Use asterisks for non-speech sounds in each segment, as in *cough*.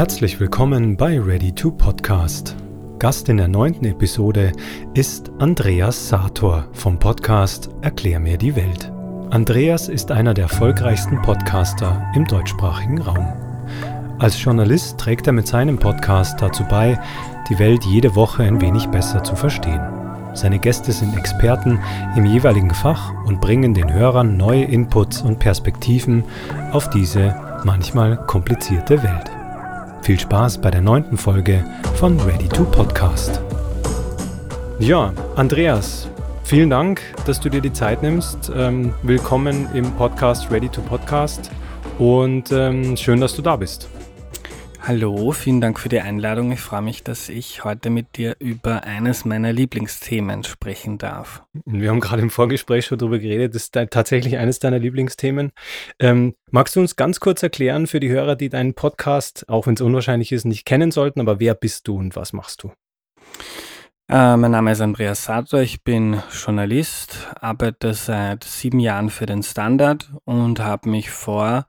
Herzlich willkommen bei Ready to Podcast. Gast in der neunten Episode ist Andreas Sator vom Podcast Erklär mir die Welt. Andreas ist einer der erfolgreichsten Podcaster im deutschsprachigen Raum. Als Journalist trägt er mit seinem Podcast dazu bei, die Welt jede Woche ein wenig besser zu verstehen. Seine Gäste sind Experten im jeweiligen Fach und bringen den Hörern neue Inputs und Perspektiven auf diese manchmal komplizierte Welt. Viel Spaß bei der neunten Folge von Ready to Podcast. Ja, Andreas, vielen Dank, dass du dir die Zeit nimmst. Ähm, willkommen im Podcast Ready to Podcast und ähm, schön, dass du da bist. Hallo, vielen Dank für die Einladung. Ich freue mich, dass ich heute mit dir über eines meiner Lieblingsthemen sprechen darf. Wir haben gerade im Vorgespräch schon darüber geredet. Das ist tatsächlich eines deiner Lieblingsthemen. Ähm, magst du uns ganz kurz erklären für die Hörer, die deinen Podcast, auch wenn es unwahrscheinlich ist, nicht kennen sollten, aber wer bist du und was machst du? Äh, mein Name ist Andreas Sator, ich bin Journalist, arbeite seit sieben Jahren für den Standard und habe mich vor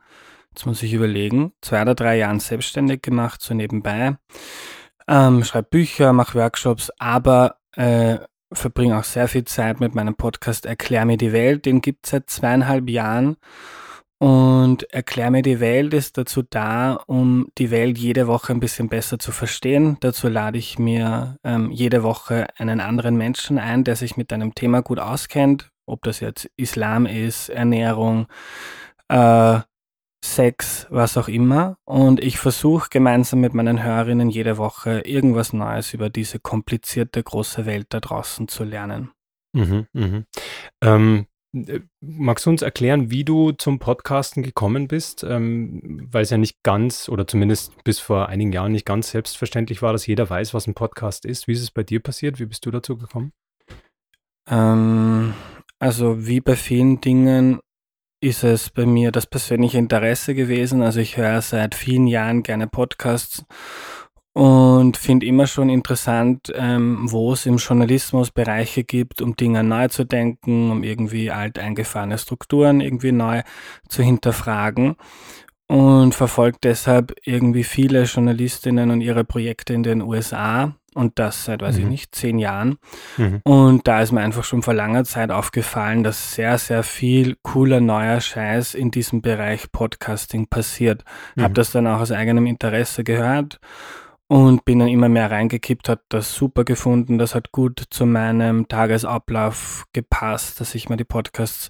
jetzt muss ich überlegen, zwei oder drei Jahren selbstständig gemacht, so nebenbei. Ähm, schreibe Bücher, mache Workshops, aber äh, verbringe auch sehr viel Zeit mit meinem Podcast Erklär mir die Welt. Den gibt es seit zweieinhalb Jahren. Und Erklär mir die Welt ist dazu da, um die Welt jede Woche ein bisschen besser zu verstehen. Dazu lade ich mir ähm, jede Woche einen anderen Menschen ein, der sich mit einem Thema gut auskennt. Ob das jetzt Islam ist, Ernährung, äh, Sex, was auch immer. Und ich versuche gemeinsam mit meinen Hörerinnen jede Woche irgendwas Neues über diese komplizierte große Welt da draußen zu lernen. Mhm, mhm. Ähm, äh, magst du uns erklären, wie du zum Podcasten gekommen bist? Ähm, weil es ja nicht ganz oder zumindest bis vor einigen Jahren nicht ganz selbstverständlich war, dass jeder weiß, was ein Podcast ist. Wie ist es bei dir passiert? Wie bist du dazu gekommen? Ähm, also wie bei vielen Dingen ist es bei mir das persönliche Interesse gewesen. Also ich höre seit vielen Jahren gerne Podcasts und finde immer schon interessant, ähm, wo es im Journalismus Bereiche gibt, um Dinge neu zu denken, um irgendwie alteingefahrene Strukturen irgendwie neu zu hinterfragen und verfolgt deshalb irgendwie viele Journalistinnen und ihre Projekte in den USA und das seit, weiß mhm. ich nicht, zehn Jahren. Mhm. Und da ist mir einfach schon vor langer Zeit aufgefallen, dass sehr, sehr viel cooler neuer Scheiß in diesem Bereich Podcasting passiert. Mhm. Habe das dann auch aus eigenem Interesse gehört und bin dann immer mehr reingekippt, hat das super gefunden, das hat gut zu meinem Tagesablauf gepasst, dass ich mir die Podcasts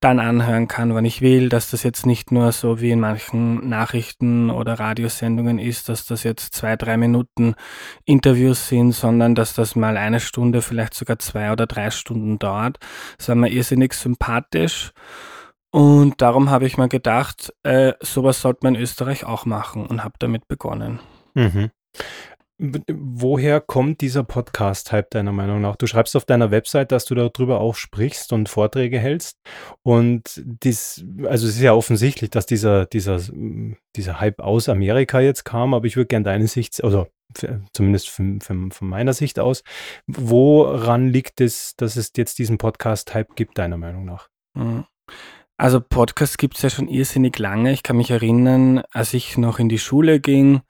dann anhören kann, wann ich will, dass das jetzt nicht nur so wie in manchen Nachrichten oder Radiosendungen ist, dass das jetzt zwei, drei Minuten Interviews sind, sondern dass das mal eine Stunde, vielleicht sogar zwei oder drei Stunden dauert. Das war mir irrsinnig sympathisch. Und darum habe ich mir gedacht, äh, sowas sollte man in Österreich auch machen und habe damit begonnen. Mhm. Woher kommt dieser Podcast-Hype deiner Meinung nach? Du schreibst auf deiner Website, dass du darüber auch sprichst und Vorträge hältst. Und dies, also es ist ja offensichtlich, dass dieser, dieser, dieser Hype aus Amerika jetzt kam, aber ich würde gerne deine Sicht, also zumindest von, von, von meiner Sicht aus, woran liegt es, dass es jetzt diesen Podcast-Hype gibt, deiner Meinung nach? Mhm. Also Podcasts gibt es ja schon irrsinnig lange. Ich kann mich erinnern, als ich noch in die Schule ging,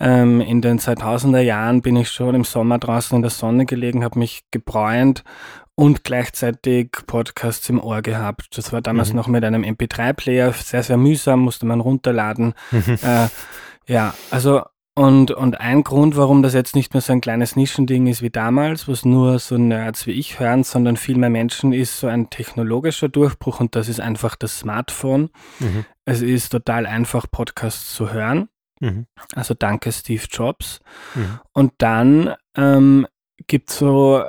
ähm, in den 2000er Jahren bin ich schon im Sommer draußen in der Sonne gelegen, habe mich gebräunt und gleichzeitig Podcasts im Ohr gehabt. Das war damals mhm. noch mit einem MP3-Player, sehr, sehr mühsam, musste man runterladen. *laughs* äh, ja, also und, und ein Grund, warum das jetzt nicht mehr so ein kleines Nischending ist wie damals, was nur so Nerds wie ich hören, sondern viel mehr Menschen, ist so ein technologischer Durchbruch und das ist einfach das Smartphone. Mhm. Es ist total einfach, Podcasts zu hören. Mhm. Also danke Steve Jobs. Mhm. Und dann ähm, gibt es so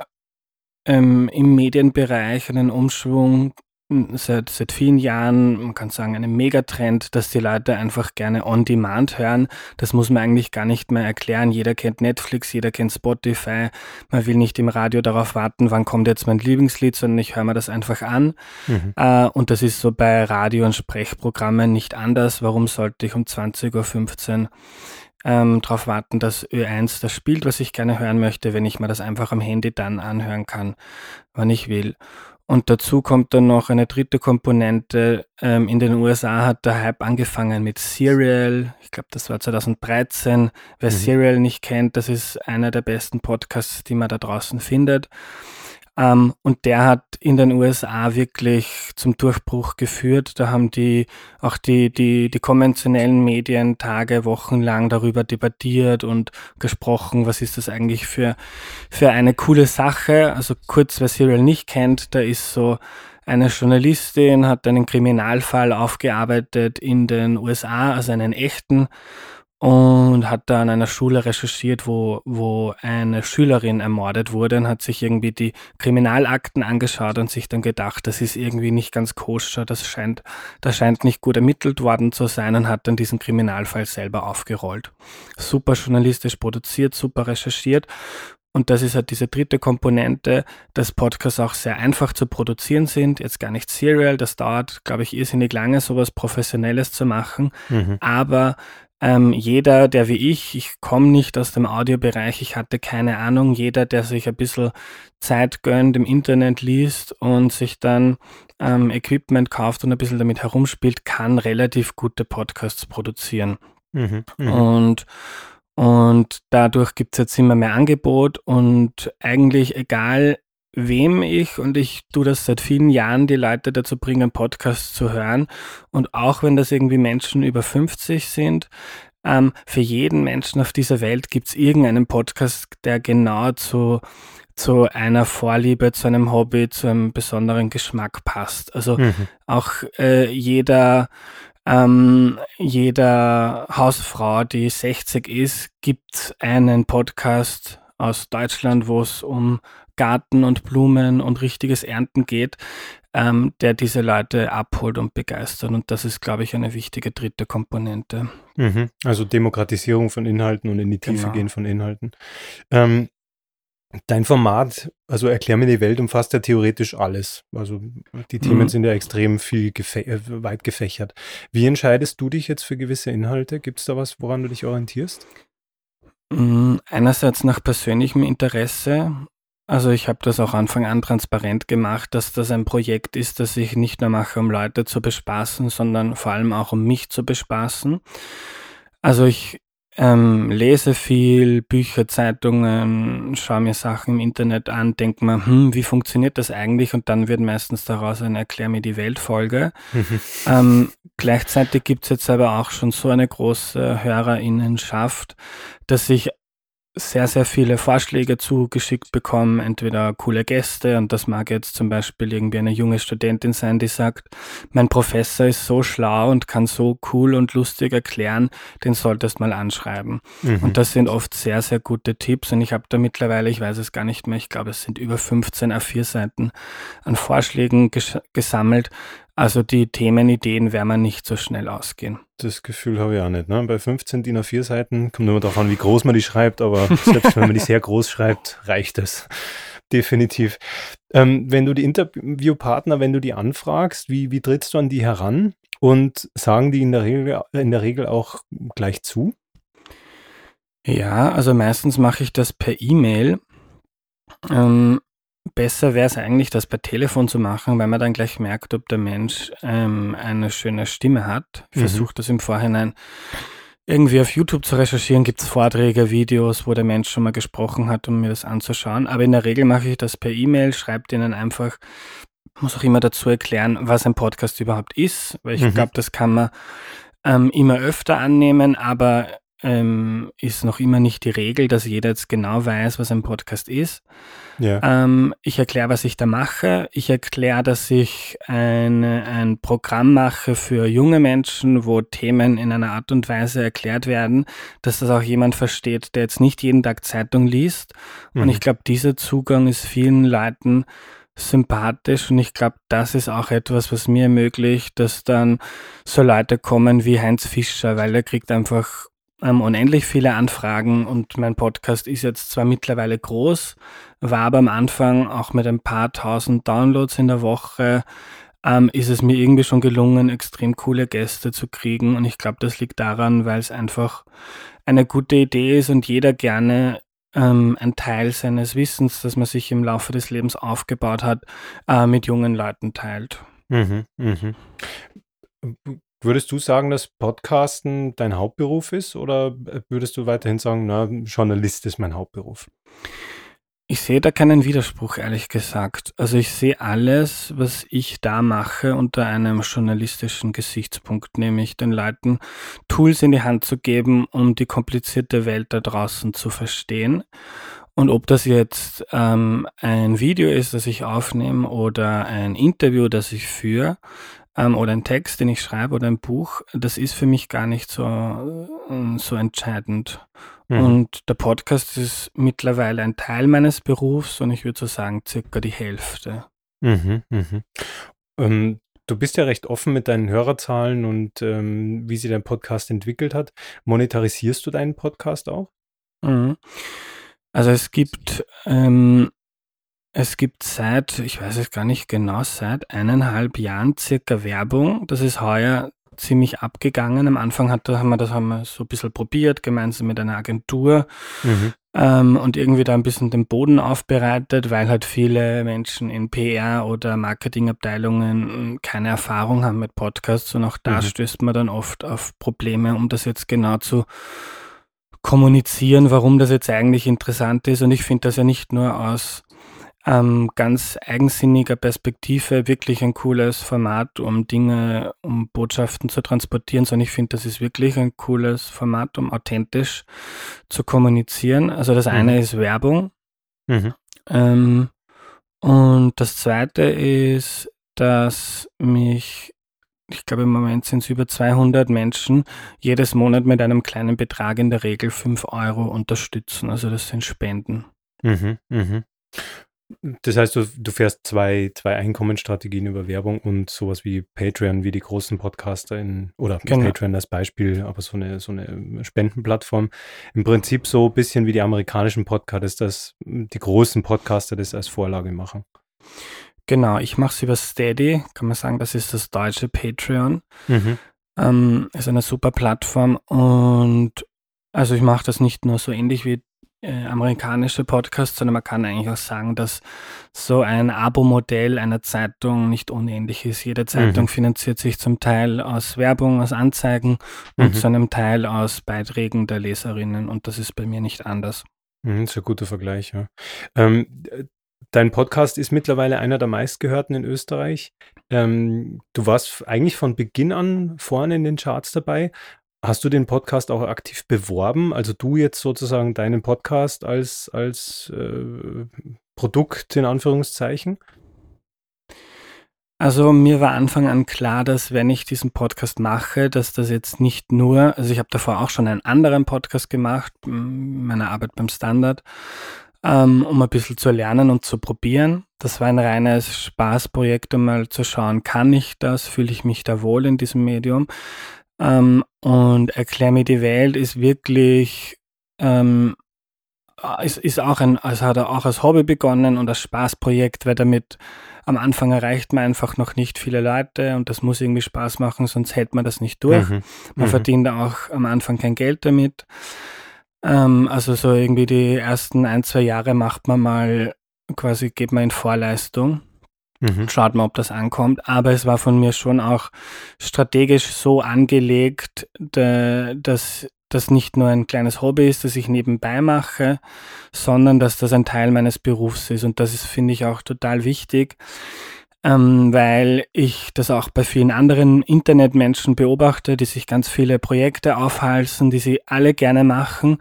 ähm, im Medienbereich einen Umschwung seit, seit vielen Jahren, man kann sagen, einen Megatrend, dass die Leute einfach gerne on demand hören. Das muss man eigentlich gar nicht mehr erklären. Jeder kennt Netflix, jeder kennt Spotify. Man will nicht im Radio darauf warten, wann kommt jetzt mein Lieblingslied, sondern ich höre mir das einfach an. Mhm. Äh, und das ist so bei Radio- und Sprechprogrammen nicht anders. Warum sollte ich um 20.15 Uhr ähm, darauf warten, dass Ö1 das spielt, was ich gerne hören möchte, wenn ich mir das einfach am Handy dann anhören kann, wann ich will. Und dazu kommt dann noch eine dritte Komponente. Ähm, in den USA hat der Hype angefangen mit Serial. Ich glaube, das war 2013. Wer mhm. Serial nicht kennt, das ist einer der besten Podcasts, die man da draußen findet. Ähm, und der hat in den USA wirklich zum Durchbruch geführt. Da haben die auch die, die, die konventionellen Medien Tage, Wochen lang darüber debattiert und gesprochen, was ist das eigentlich für, für eine coole Sache. Also kurz, wer Serial nicht kennt, da ist so eine Journalistin, hat einen Kriminalfall aufgearbeitet in den USA, also einen echten und hat da an einer Schule recherchiert, wo, wo eine Schülerin ermordet wurde und hat sich irgendwie die Kriminalakten angeschaut und sich dann gedacht, das ist irgendwie nicht ganz koscher, das scheint, das scheint nicht gut ermittelt worden zu sein und hat dann diesen Kriminalfall selber aufgerollt. Super journalistisch produziert, super recherchiert und das ist halt diese dritte Komponente, dass Podcasts auch sehr einfach zu produzieren sind. Jetzt gar nicht serial, das dauert, glaube ich, irrsinnig lange, sowas Professionelles zu machen. Mhm. Aber ähm, jeder, der wie ich, ich komme nicht aus dem Audiobereich, ich hatte keine Ahnung, jeder, der sich ein bisschen Zeit gönnt, im Internet liest und sich dann ähm, Equipment kauft und ein bisschen damit herumspielt, kann relativ gute Podcasts produzieren. Mhm, mh. Und und dadurch gibt es jetzt immer mehr Angebot und eigentlich egal, wem ich, und ich tue das seit vielen Jahren, die Leute dazu bringen, Podcasts zu hören. Und auch wenn das irgendwie Menschen über 50 sind, ähm, für jeden Menschen auf dieser Welt gibt es irgendeinen Podcast, der genau zu, zu einer Vorliebe, zu einem Hobby, zu einem besonderen Geschmack passt. Also mhm. auch äh, jeder, ähm, jeder Hausfrau, die 60 ist, gibt einen Podcast aus Deutschland, wo es um Garten und Blumen und richtiges Ernten geht, ähm, der diese Leute abholt und begeistert. Und das ist, glaube ich, eine wichtige dritte Komponente. Mhm. Also Demokratisierung von Inhalten und in die Tiefe genau. gehen von Inhalten. Ähm, dein Format, also erklär mir die Welt, umfasst ja theoretisch alles. Also die Themen mhm. sind ja extrem viel gefä äh, weit gefächert. Wie entscheidest du dich jetzt für gewisse Inhalte? Gibt es da was, woran du dich orientierst? Mm, einerseits nach persönlichem Interesse also ich habe das auch Anfang an transparent gemacht, dass das ein Projekt ist, das ich nicht nur mache, um Leute zu bespaßen, sondern vor allem auch um mich zu bespaßen. Also ich ähm, lese viel, Bücher, Zeitungen, schaue mir Sachen im Internet an, denke mir, hm, wie funktioniert das eigentlich? Und dann wird meistens daraus eine Erklär mir die Welt-Folge. *laughs* ähm, gleichzeitig gibt es jetzt aber auch schon so eine große Hörerinnenschaft, dass ich sehr, sehr viele Vorschläge zugeschickt bekommen, entweder coole Gäste und das mag jetzt zum Beispiel irgendwie eine junge Studentin sein, die sagt, mein Professor ist so schlau und kann so cool und lustig erklären, den solltest mal anschreiben. Mhm. Und das sind oft sehr, sehr gute Tipps und ich habe da mittlerweile, ich weiß es gar nicht mehr, ich glaube es sind über 15 A4-Seiten an Vorschlägen ges gesammelt, also die Themenideen werden man nicht so schnell ausgehen. Das Gefühl habe ich auch nicht. Ne? Bei 15 DIN A4 Seiten kommt immer darauf an, wie groß man die schreibt, aber *laughs* selbst wenn man die sehr groß schreibt, reicht es. Definitiv. Ähm, wenn du die Interviewpartner, wenn du die anfragst, wie, wie trittst du an die heran? Und sagen die in der Regel, in der Regel auch gleich zu? Ja, also meistens mache ich das per E-Mail. Ähm, Besser wäre es eigentlich, das per Telefon zu machen, weil man dann gleich merkt, ob der Mensch ähm, eine schöne Stimme hat. Ich mhm. versuche das im Vorhinein irgendwie auf YouTube zu recherchieren. Gibt es Vorträge, Videos, wo der Mensch schon mal gesprochen hat, um mir das anzuschauen. Aber in der Regel mache ich das per E-Mail, schreibe denen einfach, muss auch immer dazu erklären, was ein Podcast überhaupt ist, weil ich mhm. glaube, das kann man ähm, immer öfter annehmen, aber ähm, ist noch immer nicht die Regel, dass jeder jetzt genau weiß, was ein Podcast ist. Ja. Ähm, ich erkläre, was ich da mache. Ich erkläre, dass ich eine, ein Programm mache für junge Menschen, wo Themen in einer Art und Weise erklärt werden, dass das auch jemand versteht, der jetzt nicht jeden Tag Zeitung liest. Mhm. Und ich glaube, dieser Zugang ist vielen Leuten sympathisch und ich glaube, das ist auch etwas, was mir ermöglicht, dass dann so Leute kommen wie Heinz Fischer, weil er kriegt einfach ähm, unendlich viele Anfragen und mein Podcast ist jetzt zwar mittlerweile groß, war aber am Anfang auch mit ein paar tausend Downloads in der Woche, ähm, ist es mir irgendwie schon gelungen, extrem coole Gäste zu kriegen und ich glaube, das liegt daran, weil es einfach eine gute Idee ist und jeder gerne ähm, ein Teil seines Wissens, das man sich im Laufe des Lebens aufgebaut hat, äh, mit jungen Leuten teilt. Mhm, mhm. Würdest du sagen, dass Podcasten dein Hauptberuf ist oder würdest du weiterhin sagen, na, Journalist ist mein Hauptberuf? Ich sehe da keinen Widerspruch, ehrlich gesagt. Also ich sehe alles, was ich da mache, unter einem journalistischen Gesichtspunkt, nämlich den Leuten Tools in die Hand zu geben, um die komplizierte Welt da draußen zu verstehen. Und ob das jetzt ähm, ein Video ist, das ich aufnehme oder ein Interview, das ich führe, ähm, oder ein Text, den ich schreibe oder ein Buch, das ist für mich gar nicht so, äh, so entscheidend. Mhm. Und der Podcast ist mittlerweile ein Teil meines Berufs und ich würde so sagen, circa die Hälfte. Mhm, mhm. Ähm, du bist ja recht offen mit deinen Hörerzahlen und ähm, wie sich dein Podcast entwickelt hat. Monetarisierst du deinen Podcast auch? Mhm. Also es gibt ähm, es gibt seit, ich weiß es gar nicht genau, seit eineinhalb Jahren circa Werbung. Das ist heuer ziemlich abgegangen. Am Anfang hat, haben wir das haben wir so ein bisschen probiert, gemeinsam mit einer Agentur. Mhm. Ähm, und irgendwie da ein bisschen den Boden aufbereitet, weil halt viele Menschen in PR oder Marketingabteilungen keine Erfahrung haben mit Podcasts und auch da mhm. stößt man dann oft auf Probleme, um das jetzt genau zu kommunizieren, warum das jetzt eigentlich interessant ist. Und ich finde das ja nicht nur aus ähm, ganz eigensinniger Perspektive wirklich ein cooles Format, um Dinge, um Botschaften zu transportieren, sondern ich finde, das ist wirklich ein cooles Format, um authentisch zu kommunizieren. Also das mhm. eine ist Werbung. Mhm. Ähm, und das zweite ist, dass mich, ich glaube im Moment sind es über 200 Menschen, jedes Monat mit einem kleinen Betrag in der Regel 5 Euro unterstützen. Also das sind Spenden. Mhm, mh. Das heißt, du, du fährst zwei, zwei Einkommensstrategien über Werbung und sowas wie Patreon, wie die großen Podcaster in, oder genau. Patreon als Beispiel, aber so eine, so eine Spendenplattform. Im Prinzip so ein bisschen wie die amerikanischen Podcasts, dass die großen Podcaster das als Vorlage machen. Genau, ich mache es über Steady, kann man sagen, das ist das deutsche Patreon. Mhm. Ähm, ist eine super Plattform und also ich mache das nicht nur so ähnlich wie äh, amerikanische Podcasts, sondern man kann eigentlich auch sagen, dass so ein Abo-Modell einer Zeitung nicht unähnlich ist. Jede Zeitung mhm. finanziert sich zum Teil aus Werbung, aus Anzeigen und mhm. zu einem Teil aus Beiträgen der Leserinnen und das ist bei mir nicht anders. Mhm, das ist ein guter Vergleich, ja. Ähm, dein Podcast ist mittlerweile einer der meistgehörten in Österreich. Ähm, du warst eigentlich von Beginn an vorne in den Charts dabei. Hast du den Podcast auch aktiv beworben? Also du jetzt sozusagen deinen Podcast als, als äh, Produkt in Anführungszeichen? Also mir war Anfang an klar, dass wenn ich diesen Podcast mache, dass das jetzt nicht nur, also ich habe davor auch schon einen anderen Podcast gemacht, meine Arbeit beim Standard, ähm, um ein bisschen zu lernen und zu probieren. Das war ein reines Spaßprojekt, um mal zu schauen, kann ich das, fühle ich mich da wohl in diesem Medium. Ähm, und Erklär mir die Welt ist wirklich, ähm, ist, ist auch ein, also hat er auch als Hobby begonnen und als Spaßprojekt, weil damit am Anfang erreicht man einfach noch nicht viele Leute und das muss irgendwie Spaß machen, sonst hält man das nicht durch. Mhm. Man mhm. verdient auch am Anfang kein Geld damit. Ähm, also so irgendwie die ersten ein, zwei Jahre macht man mal quasi, geht man in Vorleistung. Mhm. Schaut mal, ob das ankommt. Aber es war von mir schon auch strategisch so angelegt, dass das nicht nur ein kleines Hobby ist, das ich nebenbei mache, sondern dass das ein Teil meines Berufs ist. Und das ist, finde ich, auch total wichtig, ähm, weil ich das auch bei vielen anderen Internetmenschen beobachte, die sich ganz viele Projekte aufhalsen, die sie alle gerne machen.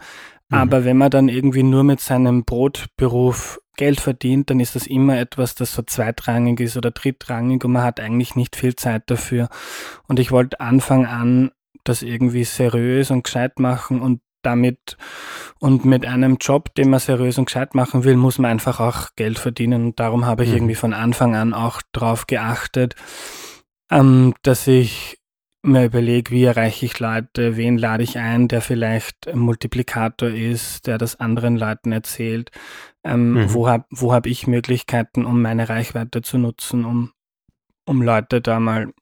Mhm. Aber wenn man dann irgendwie nur mit seinem Brotberuf Geld verdient, dann ist das immer etwas, das so zweitrangig ist oder drittrangig und man hat eigentlich nicht viel Zeit dafür. Und ich wollte Anfang an das irgendwie seriös und gescheit machen und damit und mit einem Job, den man seriös und gescheit machen will, muss man einfach auch Geld verdienen. Und darum habe ich mhm. irgendwie von Anfang an auch darauf geachtet, ähm, dass ich mir überlege, wie erreiche ich Leute, wen lade ich ein, der vielleicht ein Multiplikator ist, der das anderen Leuten erzählt, ähm, mhm. wo habe wo hab ich Möglichkeiten, um meine Reichweite zu nutzen, um, um Leute da mal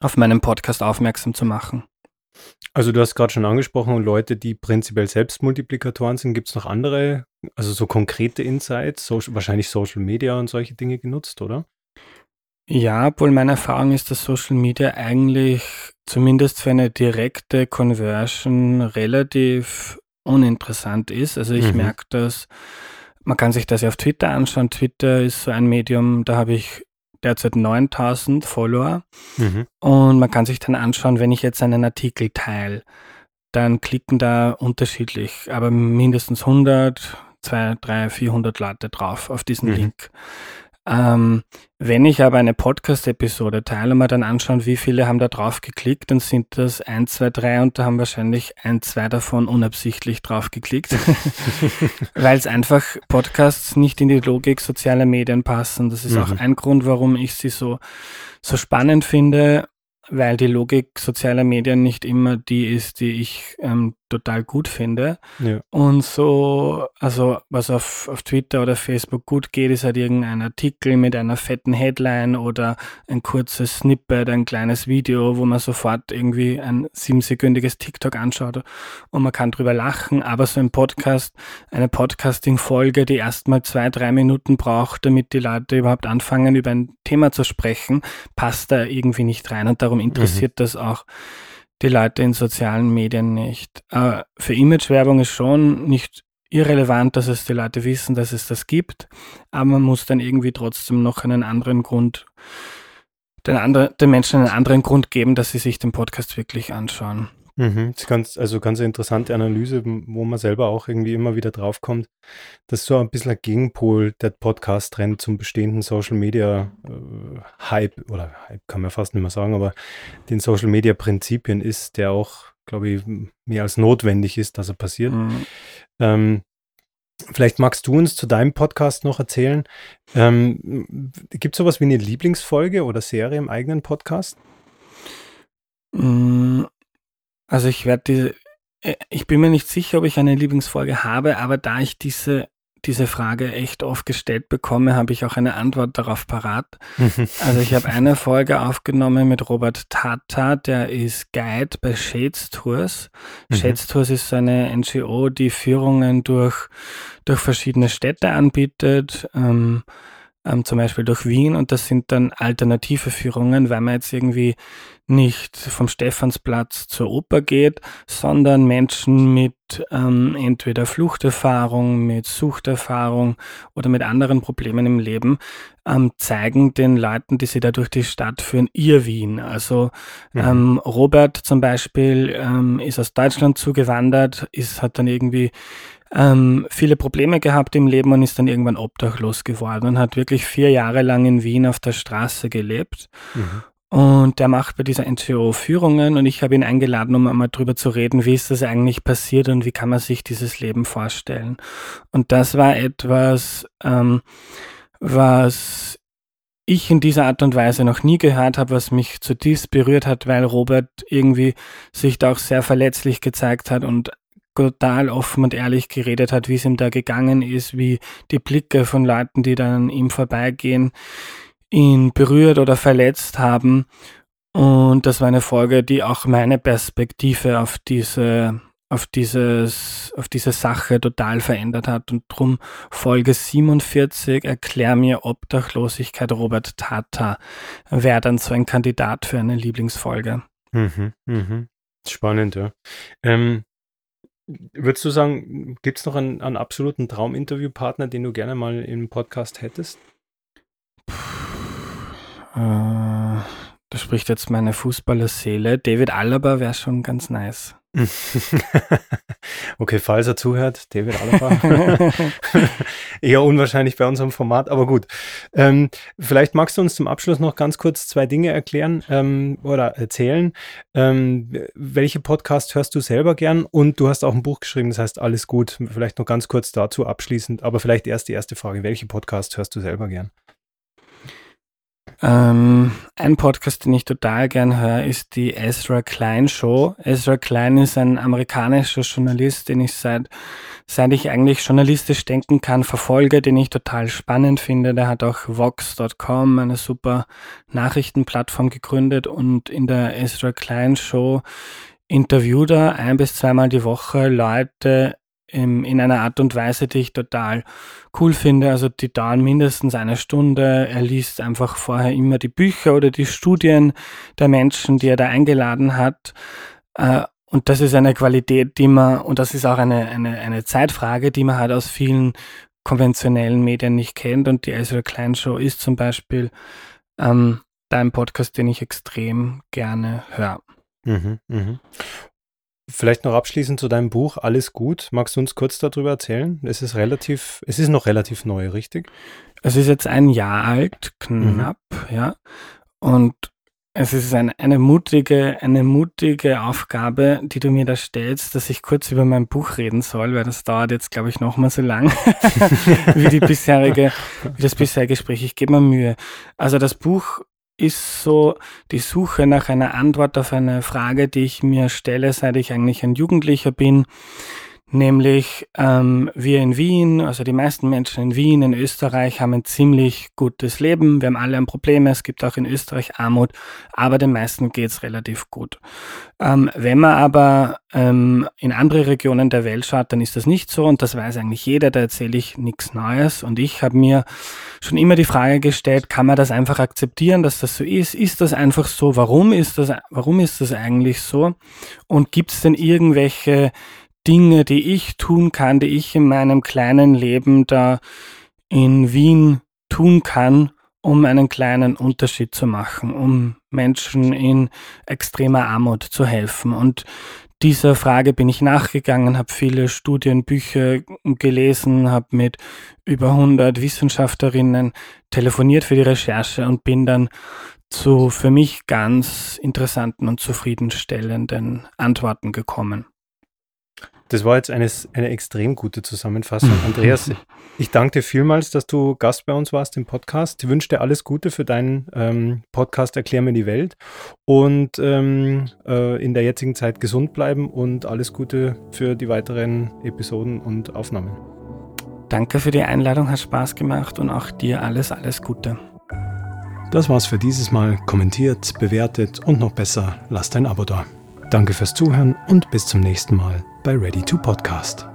auf meinen Podcast aufmerksam zu machen. Also du hast gerade schon angesprochen, Leute, die prinzipiell selbst Multiplikatoren sind, gibt es noch andere, also so konkrete Insights, so, wahrscheinlich Social Media und solche Dinge genutzt, oder? Ja, obwohl meine Erfahrung ist, dass Social Media eigentlich zumindest für eine direkte Conversion relativ uninteressant ist. Also ich mhm. merke das, man kann sich das ja auf Twitter anschauen. Twitter ist so ein Medium, da habe ich derzeit 9000 Follower. Mhm. Und man kann sich dann anschauen, wenn ich jetzt einen Artikel teile, dann klicken da unterschiedlich, aber mindestens 100, 2, 3, 400 Leute drauf auf diesen mhm. Link. Ähm, wenn ich aber eine Podcast-Episode teile und mal dann anschauen, wie viele haben da drauf geklickt, dann sind das 1, 2, 3 und da haben wahrscheinlich ein, zwei davon unabsichtlich drauf geklickt, *laughs* weil es einfach Podcasts nicht in die Logik sozialer Medien passen. Das ist mhm. auch ein Grund, warum ich sie so, so spannend finde weil die Logik sozialer Medien nicht immer die ist, die ich ähm, total gut finde. Ja. Und so, also was auf, auf Twitter oder Facebook gut geht, ist halt irgendein Artikel mit einer fetten Headline oder ein kurzes Snippet, ein kleines Video, wo man sofort irgendwie ein siebensekündiges TikTok anschaut und man kann drüber lachen. Aber so ein Podcast, eine Podcasting-Folge, die erstmal zwei, drei Minuten braucht, damit die Leute überhaupt anfangen, über ein Thema zu sprechen, passt da irgendwie nicht rein. Und darum interessiert mhm. das auch die Leute in sozialen Medien nicht. Aber äh, für Imagewerbung ist schon nicht irrelevant, dass es die Leute wissen, dass es das gibt, aber man muss dann irgendwie trotzdem noch einen anderen Grund, den, andre, den Menschen einen anderen Grund geben, dass sie sich den Podcast wirklich anschauen. Mhm. Das ist ganz, also ganz eine interessante Analyse, wo man selber auch irgendwie immer wieder draufkommt. Das ist so ein bisschen ein Gegenpol der Podcast-Trend zum bestehenden Social Media äh, Hype, oder Hype kann man fast nicht mehr sagen, aber den Social Media Prinzipien ist, der auch, glaube ich, mehr als notwendig ist, dass er passiert. Mhm. Ähm, Vielleicht magst du uns zu deinem Podcast noch erzählen. Ähm, Gibt es sowas wie eine Lieblingsfolge oder Serie im eigenen Podcast? Mm, also ich werde diese, äh, ich bin mir nicht sicher, ob ich eine Lieblingsfolge habe, aber da ich diese diese Frage echt oft gestellt bekomme, habe ich auch eine Antwort darauf parat. *laughs* also ich habe eine Folge aufgenommen mit Robert Tata, der ist Guide bei Shades Tours. Mhm. Shades Tours ist so eine NGO, die Führungen durch, durch verschiedene Städte anbietet. Ähm, ähm, zum Beispiel durch Wien und das sind dann alternative Führungen, weil man jetzt irgendwie nicht vom Stephansplatz zur Oper geht, sondern Menschen mit ähm, entweder Fluchterfahrung, mit Suchterfahrung oder mit anderen Problemen im Leben ähm, zeigen den Leuten, die sie da durch die Stadt führen, ihr Wien. Also mhm. ähm, Robert zum Beispiel ähm, ist aus Deutschland zugewandert, ist, hat dann irgendwie ähm, viele Probleme gehabt im Leben und ist dann irgendwann obdachlos geworden und hat wirklich vier Jahre lang in Wien auf der Straße gelebt. Mhm. Und der macht bei dieser NGO Führungen und ich habe ihn eingeladen, um einmal drüber zu reden, wie ist das eigentlich passiert und wie kann man sich dieses Leben vorstellen. Und das war etwas, ähm, was ich in dieser Art und Weise noch nie gehört habe, was mich zutiefst berührt hat, weil Robert irgendwie sich da auch sehr verletzlich gezeigt hat und total offen und ehrlich geredet hat, wie es ihm da gegangen ist, wie die Blicke von Leuten, die dann an ihm vorbeigehen, ihn berührt oder verletzt haben. Und das war eine Folge, die auch meine Perspektive auf diese, auf dieses, auf diese Sache total verändert hat. Und drum Folge 47, erklär mir Obdachlosigkeit Robert Tata, wäre dann so ein Kandidat für eine Lieblingsfolge. Mhm, mhm. Spannend, ja. Ähm, Würdest du sagen, gibt es noch einen, einen absoluten Trauminterviewpartner, den du gerne mal im Podcast hättest? Äh, da spricht jetzt meine Fußballerseele. David Alaba wäre schon ganz nice. *laughs* okay, falls er zuhört, David Alaba. *laughs* Eher unwahrscheinlich bei unserem Format, aber gut. Ähm, vielleicht magst du uns zum Abschluss noch ganz kurz zwei Dinge erklären ähm, oder erzählen. Ähm, welche Podcast hörst du selber gern? Und du hast auch ein Buch geschrieben, das heißt Alles gut. Vielleicht noch ganz kurz dazu abschließend, aber vielleicht erst die erste Frage. Welche Podcast hörst du selber gern? Ähm, ein Podcast, den ich total gern höre, ist die Ezra Klein Show. Ezra Klein ist ein amerikanischer Journalist, den ich seit, seit ich eigentlich journalistisch denken kann, verfolge, den ich total spannend finde. Der hat auch Vox.com, eine super Nachrichtenplattform gegründet und in der Ezra Klein Show interview da ein bis zweimal die Woche Leute in, in einer Art und Weise, die ich total cool finde. Also die dauern mindestens eine Stunde. Er liest einfach vorher immer die Bücher oder die Studien der Menschen, die er da eingeladen hat. Äh, und das ist eine Qualität, die man, und das ist auch eine, eine, eine Zeitfrage, die man halt aus vielen konventionellen Medien nicht kennt. Und die Ezra Klein Show ist zum Beispiel ähm, da ein Podcast, den ich extrem gerne höre. Mhm, mh. Vielleicht noch abschließend zu deinem Buch Alles gut. Magst du uns kurz darüber erzählen? Es ist relativ, es ist noch relativ neu, richtig? Es ist jetzt ein Jahr alt, knapp, mhm. ja. Und es ist eine, eine mutige, eine mutige Aufgabe, die du mir da stellst, dass ich kurz über mein Buch reden soll, weil das dauert jetzt, glaube ich, noch mal so lang *laughs* wie die bisherige, wie das bisherige Gespräch. Ich gebe mir Mühe. Also das Buch ist so die Suche nach einer Antwort auf eine Frage, die ich mir stelle, seit ich eigentlich ein Jugendlicher bin nämlich ähm, wir in Wien, also die meisten Menschen in Wien, in Österreich haben ein ziemlich gutes Leben. Wir haben alle ein Problem, es gibt auch in Österreich Armut, aber den meisten geht's relativ gut. Ähm, wenn man aber ähm, in andere Regionen der Welt schaut, dann ist das nicht so und das weiß eigentlich jeder, da erzähle ich nichts Neues. Und ich habe mir schon immer die Frage gestellt, kann man das einfach akzeptieren, dass das so ist? Ist das einfach so? Warum ist das, warum ist das eigentlich so? Und gibt es denn irgendwelche Dinge, die ich tun kann, die ich in meinem kleinen Leben da in Wien tun kann, um einen kleinen Unterschied zu machen, um Menschen in extremer Armut zu helfen. Und dieser Frage bin ich nachgegangen, habe viele Studienbücher gelesen, habe mit über 100 Wissenschaftlerinnen telefoniert für die Recherche und bin dann zu für mich ganz interessanten und zufriedenstellenden Antworten gekommen. Das war jetzt eine, eine extrem gute Zusammenfassung. *laughs* Andreas, ich danke dir vielmals, dass du Gast bei uns warst im Podcast. Ich wünsche dir alles Gute für deinen ähm, Podcast Erklär mir die Welt und ähm, äh, in der jetzigen Zeit gesund bleiben und alles Gute für die weiteren Episoden und Aufnahmen. Danke für die Einladung, hat Spaß gemacht und auch dir alles, alles Gute. Das war's für dieses Mal. Kommentiert, bewertet und noch besser, lasst ein Abo da. Danke fürs Zuhören und bis zum nächsten Mal bei Ready to Podcast.